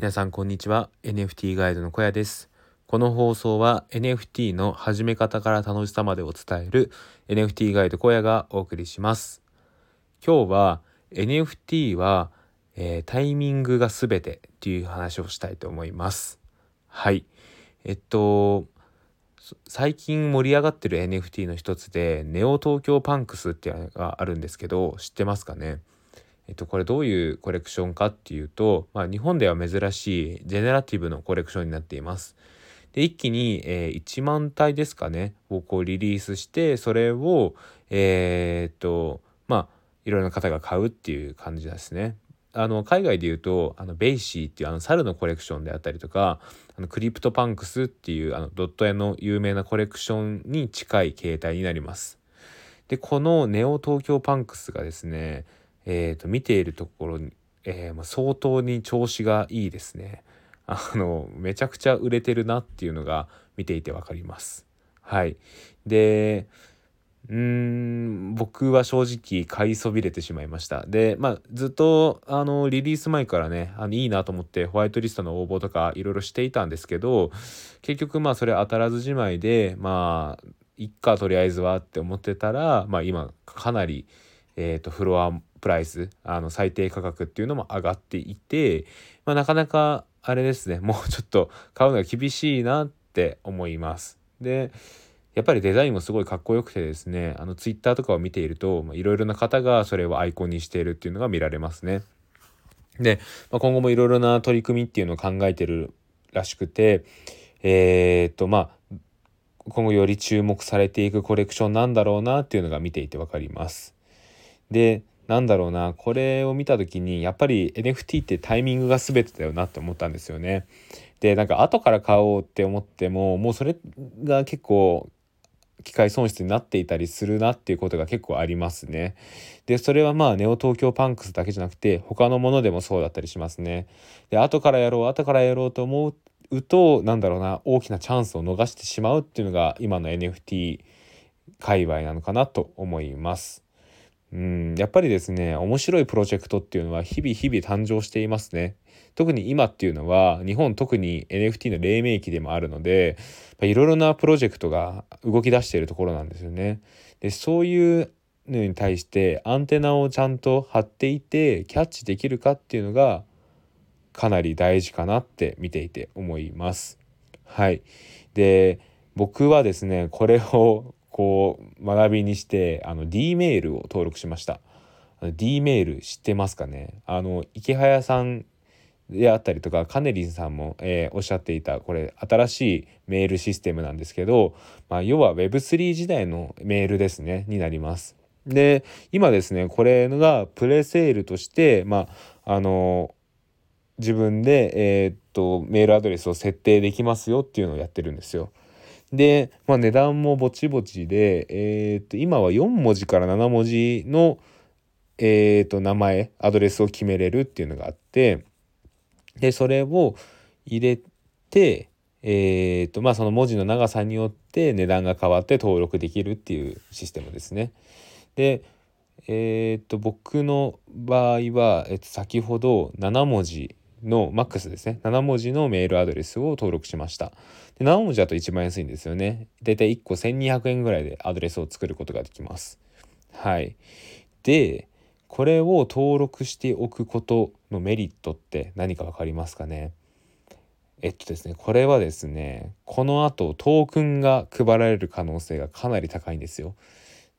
皆さんこんにちは。NFT ガイドの小屋です。この放送は NFT の始め方から楽しさまでを伝える NFT ガイド小屋がお送りします。今日は NFT は、えー、タイミングが全てっていう話をしたいと思います。はい。えっと最近盛り上がってる NFT の一つでネオ東京パンクスっていうのがあるんですけど知ってますかね？っと、これどういうコレクションかっていうと、まあ、日本では珍しいジェネラティブのコレクションになっています。で一気に、えー、1万体ですかねをこうリリースしてそれをえー、っとまあいろいろな方が買うっていう感じですね。あの海外で言うとあの BAYC っていうあの猿のコレクションであったりとかあの CryptoPunks っていうあのドット絵の有名なコレクションに近い形態になります。でこのネオ東京パンクスがですねえーと、見ているところに、えー、相当に調子がいいですね。あのめちゃくちゃ売れてるなっていうのが見ていて分かります。はい、でうーん僕は正直買いそびれてしまいました。でまあずっとあのリリース前からねあのいいなと思ってホワイトリストの応募とかいろいろしていたんですけど結局まあそれ当たらずじまいでまあいっかとりあえずはって思ってたらまあ今かなり、えーとフロアプライスあの最低価格っていうのも上がっていて、まあ、なかなかあれですね もうちょっと買うのが厳しいなって思います。でやっぱりデザインもすごいかっこよくてですねあのツイッターとかを見ているといろいろな方がそれをアイコンにしているっていうのが見られますね。で、まあ、今後もいろいろな取り組みっていうのを考えてるらしくてえー、っとまあ今後より注目されていくコレクションなんだろうなっていうのが見ていて分かります。でなんだろうなこれを見た時にやっぱり NFT ってタイミングが全てだよなって思ったんですよね。でなんか後から買おうって思ってももうそれが結構機械損失になっていたりするなっていうことが結構ありますね。でそれはまあネオ東京パンクスだけじゃなくて他のものでもそうだったりしますね。で後からやろう後からやろうと思うとなんだろうな大きなチャンスを逃してしまうっていうのが今の NFT 界隈なのかなと思います。うんやっぱりですね面白いプロジェクトっていうのは日々日々誕生していますね。特に今っていうのは日本特に NFT の黎明期でもあるのでいろいろなプロジェクトが動き出しているところなんですよね。でそういうのに対してアンテナをちゃんと張っていてキャッチできるかっていうのがかなり大事かなって見ていて思います。はい。で僕はですねこれをこう学びにしてあの D メールを登録しました D メール知ってますかね？あの池早さんであったりとかカネリンさんも、えー、おっしゃっていたこれ新しいメールシステムなんですけど、まあ、要は Web3 時代のメールですねになります。で今ですねこれがプレセールとしてまああの自分で、えー、っとメールアドレスを設定できますよっていうのをやってるんですよ。で、まあ、値段もぼちぼちで、えー、と今は4文字から7文字の、えー、と名前アドレスを決めれるっていうのがあってでそれを入れて、えーとまあ、その文字の長さによって値段が変わって登録できるっていうシステムですね。でえー、と僕の場合は、えー、と先ほど7文字のマックスですね。7文字のメールアドレスを登録しました。で7文字だと一番安いんですよね。だいたい1個1200円ぐらいでアドレスを作ることができます。はい。でこれを登録しておくことのメリットって何か分かりますかね？えっとですねこれはですねこのあとトークンが配られる可能性がかなり高いんですよ。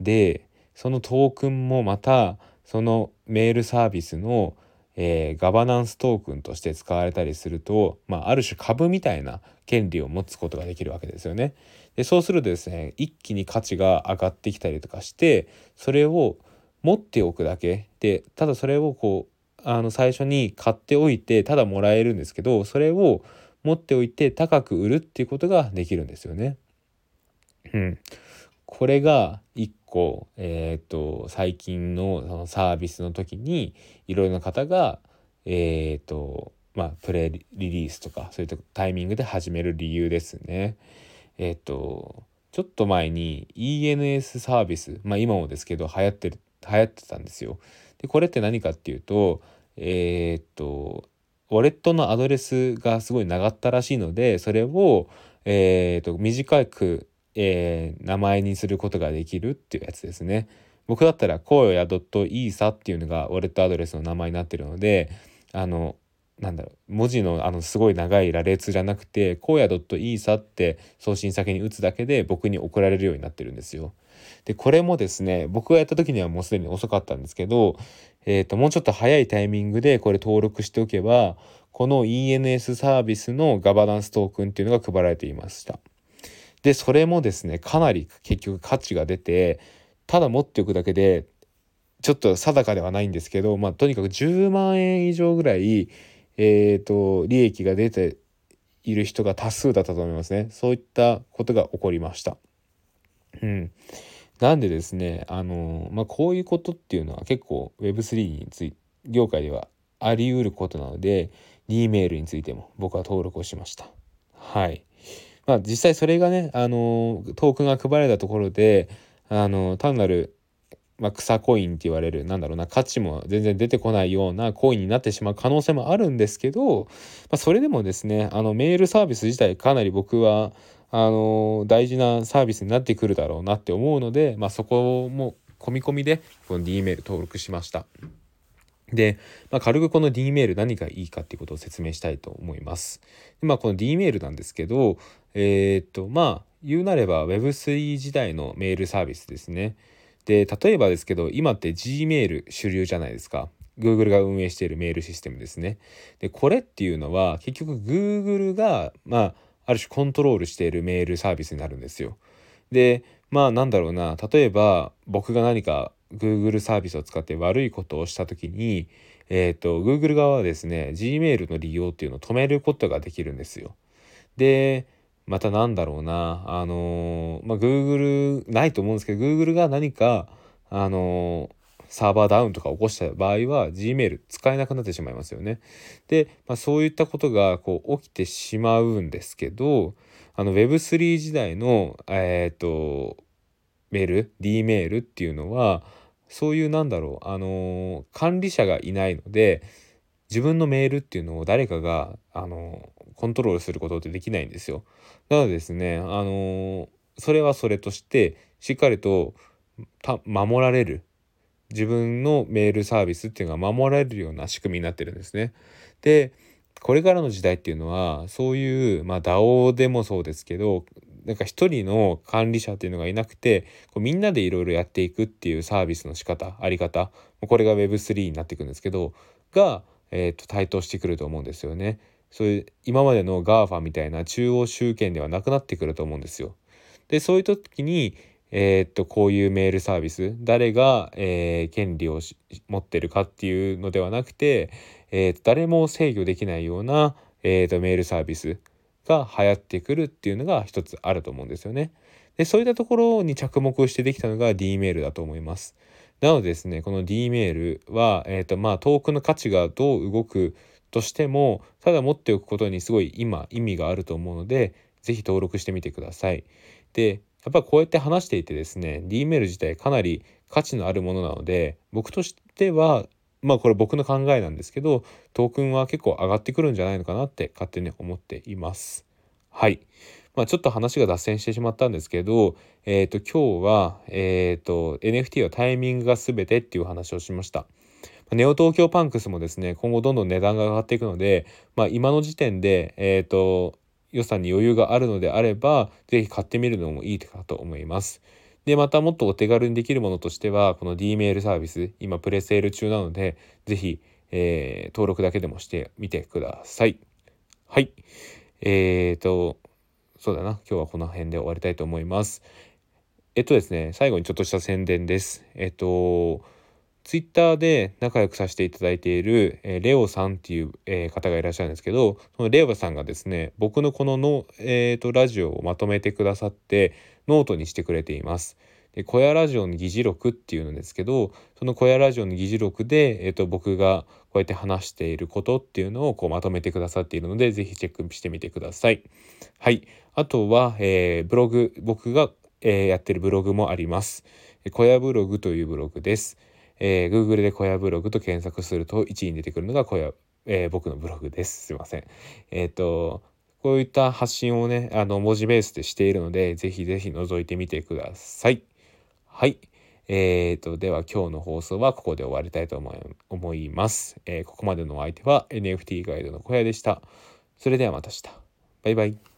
でそのトークンもまたそのメールサービスのえー、ガバナンストークンとして使われたりすると、まあ、ある種株みたいな権利を持つことができるわけですよね。でそうするとですね一気に価値が上がってきたりとかしてそれを持っておくだけでただそれをこうあの最初に買っておいてただもらえるんですけどそれを持っておいて高く売るっていうことができるんですよね。うん、これが1個、えーと、最近のそのサービスの時にいろいろな方が、えーとまあ、プレリリースとかそういうタイミングで始める理由ですね。えっ、とちょっと前に ENS サービス、まあ、今もですけど流行ってる流行ってたんですよ。でこれって何かっていうとえっ、とウォレットのアドレスがすごい長ったらしいのでそれを、えーと、短く、えー、名前にすることができるっていうやつですね。僕だったらこうや .isa っていうのがウォレットアドレスの名前になってるのであのなんだろう文字のあのすごい長い羅列じゃなくて荒野 .isa って送信先に打つだけで僕に送られるようになってるんですよ。でこれもですね僕がやった時にはもうすでに遅かったんですけど、えーと、もうちょっと早いタイミングでこれ登録しておけばこの ENS サービスのガバナンストークンっていうのが配られていました。でそれもですねかなり結局価値が出てただ持っておくだけでちょっと定かではないんですけど、まあ、とにかく10万円以上ぐらいえーと、利益が出ている人が多数だったと思いますねそういったことが起こりました。うん、なんでですねあの、まあ、こういうことっていうのは結構 Web3 につい業界ではあり得ることなので D メールについても僕は登録をしました。はい。まあ実際それがねあのトークンが配られたところであの単なるまあ、草コインって言われるなんだろうな価値も全然出てこないようなコインになってしまう可能性もあるんですけど、まあ、それでもですねあのメールサービス自体かなり僕はあの大事なサービスになってくるだろうなって思うので、まあ、そこも込み込みでこの D メール登録しました。で、まあ、軽くこの D メール何がいいかっていうことを説明したいと思います。でまあ、この D メールなんですけど、えー、っとまあ言うなれば Web3 時代のメールサービスですね。で例えばですけど今って Gmail 主流じゃないですか Google が運営しているメールシステムですねでこれっていうのは結局 Google がまあある種コントロールしているメールサービスになるんですよでまあなんだろうな例えば僕が何か Google サービスを使って悪いことをした時にえっ、ー、と Google 側はですね Gmail の利用っていうのを止めることができるんですよでまたなんだろうなあのまあ Google ないと思うんですけど Google が何かあのサーバーダウンとか起こした場合は Gmail 使えなくなってしまいますよね。で、まあ、そういったことがこう起きてしまうんですけどあの Web3 時代のえっ、ー、とメール D メールっていうのはそういうなんだろうあの管理者がいないので自分のメールっていうのを誰かがあのコントロールすることってできないんですよ。なのでですね、あのそれはそれとしてしっかりと守られる自分のメールサービスっていうのが守られるような仕組みになってるんですね。でこれからの時代っていうのはそういう、まあ、DAO でもそうですけどなんか一人の管理者っていうのがいなくてこうみんなでいろいろやっていくっていうサービスの仕方あり方これが Web3 になっていくんですけどがえーと、台頭してくると思うんですよね。そういう今までの GAFA みたいな中央集権ではなくなってくると思うんですよ。でそういう時に、えー、っとこういうメールサービス誰が、えー、権利を持ってるかっていうのではなくて、えー、誰も制御できないような、えー、とメールサービスが流行ってくるっていうのが一つあると思うんですよね。でそういったところに着目してできたのが D メールだと思います。なのでですね、この D メールは、えっ、ー、と、まあ、トークの価値がどう動くとしても、ただ持っておくことにすごい今、意味があると思うので、是非登録してみてください。で、やっぱこうやって話していてですね、D メール自体かなり価値のあるものなので、僕としては、まあこれ僕の考えなんですけど、トークンは結構上がってくるんじゃないのかなって勝手に思っています。はい。まあ、ちょっと話が脱線してしまったんですけど、えー、と今日は、えーと、NFT はタイミングが全てっていう話をしました。ネオ東京パンクスもですね今後どんどん値段が上がっていくので、まあ、今の時点で、えーと、予算に余裕があるのであれば是非買ってみるのもいいかと思います。でまたもっとお手軽にできるものとしてはこの D メールサービス今プレセール中なので是非、えー、登録だけでもしてみてください。はい。えーとそうだな。今日はこの辺で終わりたいと思います。えっとですね、最後にちょっとした宣伝です。えっと、ツイッターで仲良くさせていただいている、え、レオさんっていう、え、方がいらっしゃるんですけど、そのレオさんがですね、僕のこのの、えーと、ラジオをまとめてくださってノートにしてくれています。で小屋ラジオの議事録っていうんですけどその小屋ラジオの議事録で、えーと僕がこうやって話していることっていうのをこうまとめてくださっているので是非チェックしてみてください。はい。あとは、えー、ブログ僕が、えー、やってるブログもあります。小屋ブログというブログです。えー、Google で小屋ブログと検索すると1位に出てくるのが小屋えー、僕のブログです。すいません。えっ、ー、と、こういった発信をね、あの、文字ベースでしているので、ぜひぜひ覗いてみてください。はい。えーと、では今日の放送はここで終わりたいと思います。えー、ここまでのお相手は NFT ガイドの小屋でした。それではまた明日。バイバイ。